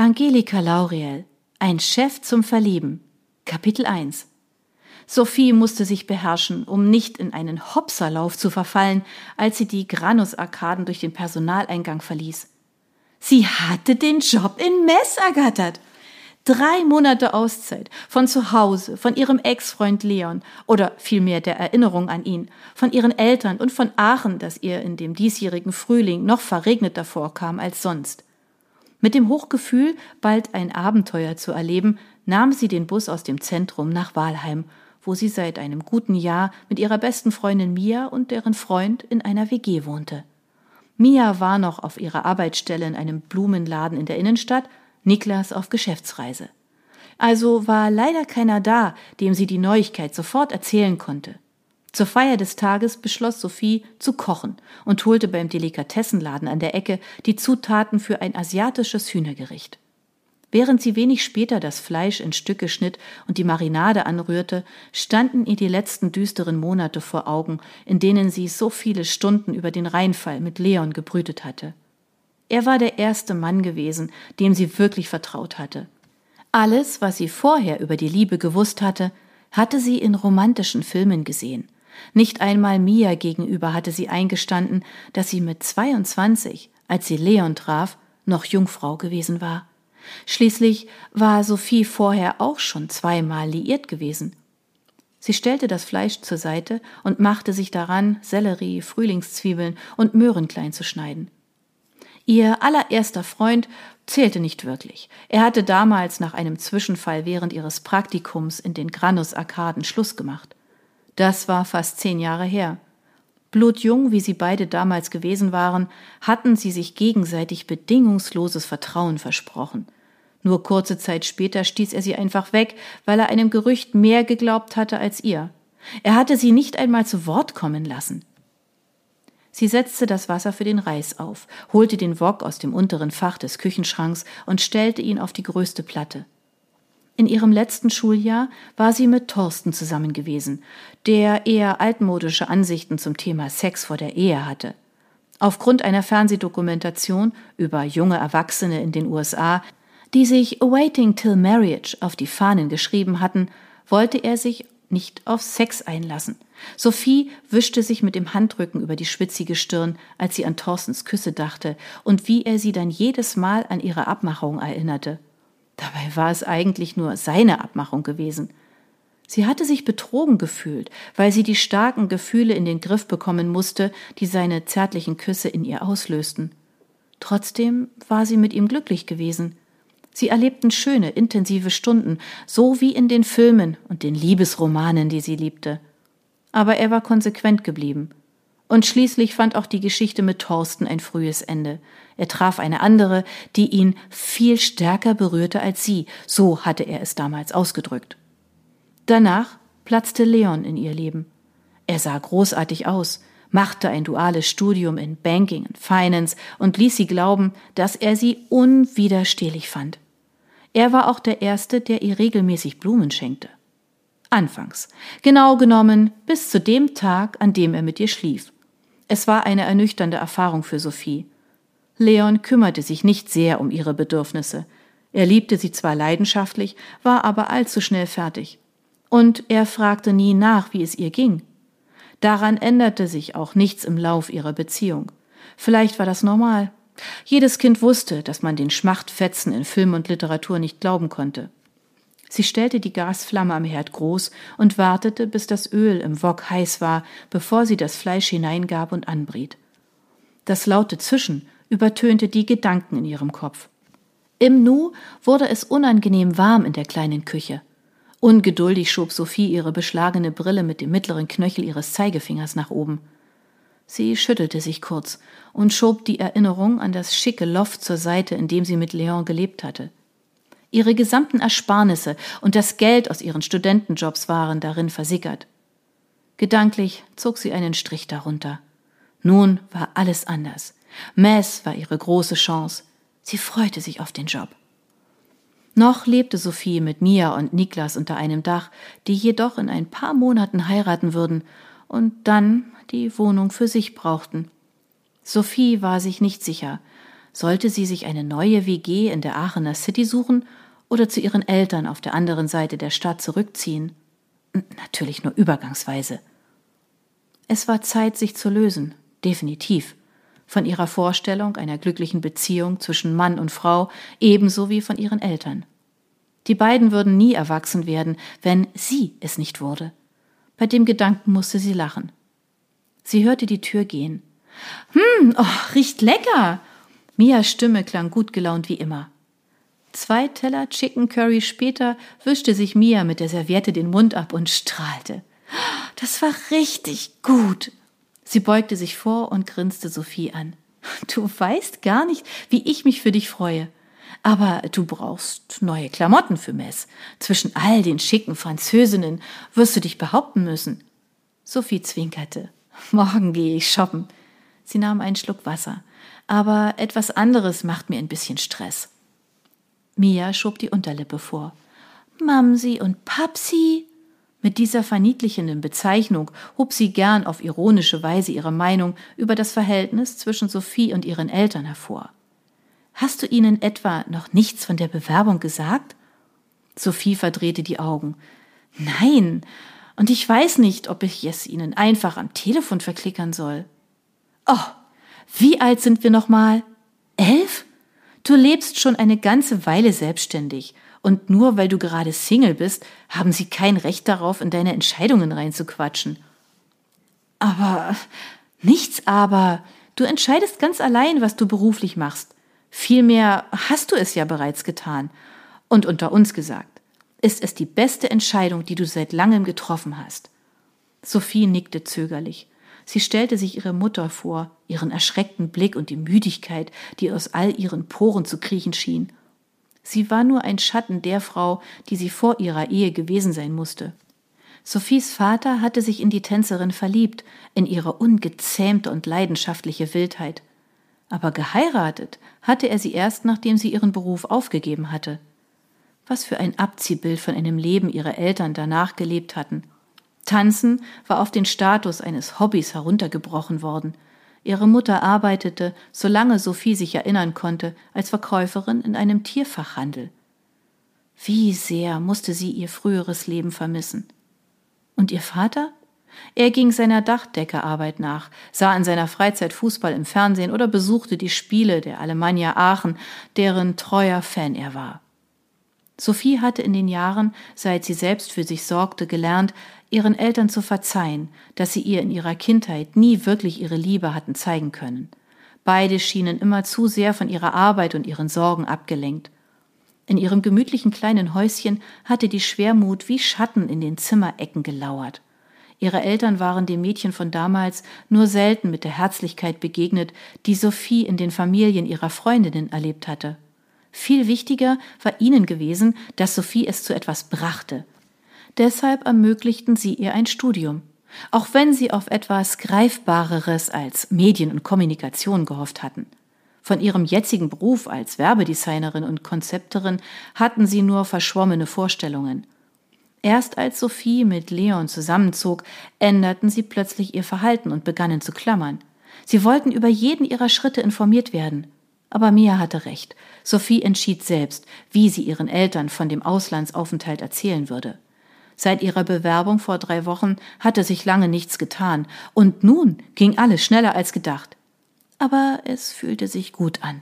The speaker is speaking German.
Angelika Lauriel, ein Chef zum Verlieben. Kapitel 1 Sophie musste sich beherrschen, um nicht in einen Hopserlauf zu verfallen, als sie die Granus-Arkaden durch den Personaleingang verließ. Sie hatte den Job in Mess ergattert. Drei Monate Auszeit von zu Hause, von ihrem Ex-Freund Leon oder vielmehr der Erinnerung an ihn, von ihren Eltern und von Aachen, das ihr in dem diesjährigen Frühling noch verregneter vorkam als sonst. Mit dem Hochgefühl, bald ein Abenteuer zu erleben, nahm sie den Bus aus dem Zentrum nach Walheim, wo sie seit einem guten Jahr mit ihrer besten Freundin Mia und deren Freund in einer WG wohnte. Mia war noch auf ihrer Arbeitsstelle in einem Blumenladen in der Innenstadt, Niklas auf Geschäftsreise. Also war leider keiner da, dem sie die Neuigkeit sofort erzählen konnte. Zur Feier des Tages beschloss Sophie zu kochen und holte beim Delikatessenladen an der Ecke die Zutaten für ein asiatisches Hühnergericht. Während sie wenig später das Fleisch in Stücke schnitt und die Marinade anrührte, standen ihr die letzten düsteren Monate vor Augen, in denen sie so viele Stunden über den Rheinfall mit Leon gebrütet hatte. Er war der erste Mann gewesen, dem sie wirklich vertraut hatte. Alles, was sie vorher über die Liebe gewusst hatte, hatte sie in romantischen Filmen gesehen – nicht einmal Mia gegenüber hatte sie eingestanden, dass sie mit 22, als sie Leon traf, noch Jungfrau gewesen war. Schließlich war Sophie vorher auch schon zweimal liiert gewesen. Sie stellte das Fleisch zur Seite und machte sich daran, Sellerie, Frühlingszwiebeln und Möhren klein zu schneiden. Ihr allererster Freund zählte nicht wirklich. Er hatte damals nach einem Zwischenfall während ihres Praktikums in den Granus-Arkaden Schluss gemacht. Das war fast zehn Jahre her. Blutjung, wie sie beide damals gewesen waren, hatten sie sich gegenseitig bedingungsloses Vertrauen versprochen. Nur kurze Zeit später stieß er sie einfach weg, weil er einem Gerücht mehr geglaubt hatte als ihr. Er hatte sie nicht einmal zu Wort kommen lassen. Sie setzte das Wasser für den Reis auf, holte den Wok aus dem unteren Fach des Küchenschranks und stellte ihn auf die größte Platte. In ihrem letzten Schuljahr war sie mit Thorsten zusammen gewesen, der eher altmodische Ansichten zum Thema Sex vor der Ehe hatte. Aufgrund einer Fernsehdokumentation über junge Erwachsene in den USA, die sich Awaiting Till Marriage auf die Fahnen geschrieben hatten, wollte er sich nicht auf Sex einlassen. Sophie wischte sich mit dem Handrücken über die schwitzige Stirn, als sie an Thorstens Küsse dachte und wie er sie dann jedes Mal an ihre Abmachung erinnerte. Dabei war es eigentlich nur seine Abmachung gewesen. Sie hatte sich betrogen gefühlt, weil sie die starken Gefühle in den Griff bekommen musste, die seine zärtlichen Küsse in ihr auslösten. Trotzdem war sie mit ihm glücklich gewesen. Sie erlebten schöne, intensive Stunden, so wie in den Filmen und den Liebesromanen, die sie liebte. Aber er war konsequent geblieben. Und schließlich fand auch die Geschichte mit Thorsten ein frühes Ende. Er traf eine andere, die ihn viel stärker berührte als sie, so hatte er es damals ausgedrückt. Danach platzte Leon in ihr Leben. Er sah großartig aus, machte ein duales Studium in Banking und Finance und ließ sie glauben, dass er sie unwiderstehlich fand. Er war auch der Erste, der ihr regelmäßig Blumen schenkte. Anfangs, genau genommen bis zu dem Tag, an dem er mit ihr schlief. Es war eine ernüchternde Erfahrung für Sophie. Leon kümmerte sich nicht sehr um ihre Bedürfnisse. Er liebte sie zwar leidenschaftlich, war aber allzu schnell fertig. Und er fragte nie nach, wie es ihr ging. Daran änderte sich auch nichts im Lauf ihrer Beziehung. Vielleicht war das normal. Jedes Kind wusste, dass man den Schmachtfetzen in Film und Literatur nicht glauben konnte. Sie stellte die Gasflamme am Herd groß und wartete, bis das Öl im Wok heiß war, bevor sie das Fleisch hineingab und anbriet. Das laute Zischen übertönte die Gedanken in ihrem Kopf. Im Nu wurde es unangenehm warm in der kleinen Küche. Ungeduldig schob Sophie ihre beschlagene Brille mit dem mittleren Knöchel ihres Zeigefingers nach oben. Sie schüttelte sich kurz und schob die Erinnerung an das schicke Loft zur Seite, in dem sie mit Leon gelebt hatte. Ihre gesamten Ersparnisse und das Geld aus ihren Studentenjobs waren darin versickert. Gedanklich zog sie einen Strich darunter. Nun war alles anders. Mess war ihre große Chance. Sie freute sich auf den Job. Noch lebte Sophie mit Mia und Niklas unter einem Dach, die jedoch in ein paar Monaten heiraten würden und dann die Wohnung für sich brauchten. Sophie war sich nicht sicher, Sollte sie sich eine neue WG in der Aachener City suchen oder zu ihren Eltern auf der anderen Seite der Stadt zurückziehen? Natürlich nur übergangsweise. Es war Zeit, sich zu lösen, definitiv, von ihrer Vorstellung einer glücklichen Beziehung zwischen Mann und Frau ebenso wie von ihren Eltern. Die beiden würden nie erwachsen werden, wenn sie es nicht wurde. Bei dem Gedanken musste sie lachen. Sie hörte die Tür gehen. Hm, oh, riecht lecker. Mias Stimme klang gut gelaunt wie immer. Zwei Teller Chicken Curry später wischte sich Mia mit der Serviette den Mund ab und strahlte. Das war richtig gut. Sie beugte sich vor und grinste Sophie an. Du weißt gar nicht, wie ich mich für dich freue. Aber du brauchst neue Klamotten für Mess. Zwischen all den schicken Französinnen wirst du dich behaupten müssen. Sophie zwinkerte. Morgen gehe ich shoppen. Sie nahm einen Schluck Wasser. Aber etwas anderes macht mir ein bisschen Stress. Mia schob die Unterlippe vor. Mamsi und Papsi? Mit dieser verniedlichenden Bezeichnung hob sie gern auf ironische Weise ihre Meinung über das Verhältnis zwischen Sophie und ihren Eltern hervor. Hast du ihnen etwa noch nichts von der Bewerbung gesagt? Sophie verdrehte die Augen. Nein, und ich weiß nicht, ob ich es ihnen einfach am Telefon verklickern soll. Oh, wie alt sind wir noch mal? Elf? Du lebst schon eine ganze Weile selbstständig, und nur weil du gerade Single bist, haben sie kein Recht darauf, in deine Entscheidungen reinzuquatschen. Aber nichts aber. Du entscheidest ganz allein, was du beruflich machst. Vielmehr hast du es ja bereits getan. Und unter uns gesagt, ist es die beste Entscheidung, die du seit langem getroffen hast. Sophie nickte zögerlich. Sie stellte sich ihre Mutter vor, ihren erschreckten Blick und die Müdigkeit, die aus all ihren Poren zu kriechen schien. Sie war nur ein Schatten der Frau, die sie vor ihrer Ehe gewesen sein musste. Sophies Vater hatte sich in die Tänzerin verliebt, in ihre ungezähmte und leidenschaftliche Wildheit aber geheiratet hatte er sie erst, nachdem sie ihren Beruf aufgegeben hatte. Was für ein Abziehbild von einem Leben ihre Eltern danach gelebt hatten. Tanzen war auf den Status eines Hobbys heruntergebrochen worden. Ihre Mutter arbeitete, solange Sophie sich erinnern konnte, als Verkäuferin in einem Tierfachhandel. Wie sehr musste sie ihr früheres Leben vermissen. Und ihr Vater? Er ging seiner Dachdeckerarbeit nach, sah in seiner Freizeit Fußball im Fernsehen oder besuchte die Spiele der Alemannia Aachen, deren treuer Fan er war. Sophie hatte in den Jahren, seit sie selbst für sich sorgte, gelernt, ihren Eltern zu verzeihen, dass sie ihr in ihrer Kindheit nie wirklich ihre Liebe hatten zeigen können. Beide schienen immer zu sehr von ihrer Arbeit und ihren Sorgen abgelenkt. In ihrem gemütlichen kleinen Häuschen hatte die Schwermut wie Schatten in den Zimmerecken gelauert. Ihre Eltern waren dem Mädchen von damals nur selten mit der Herzlichkeit begegnet, die Sophie in den Familien ihrer Freundinnen erlebt hatte. Viel wichtiger war ihnen gewesen, dass Sophie es zu etwas brachte. Deshalb ermöglichten sie ihr ein Studium. Auch wenn sie auf etwas Greifbareres als Medien und Kommunikation gehofft hatten. Von ihrem jetzigen Beruf als Werbedesignerin und Konzepterin hatten sie nur verschwommene Vorstellungen. Erst als Sophie mit Leon zusammenzog, änderten sie plötzlich ihr Verhalten und begannen zu klammern. Sie wollten über jeden ihrer Schritte informiert werden. Aber Mia hatte recht. Sophie entschied selbst, wie sie ihren Eltern von dem Auslandsaufenthalt erzählen würde. Seit ihrer Bewerbung vor drei Wochen hatte sich lange nichts getan, und nun ging alles schneller als gedacht. Aber es fühlte sich gut an.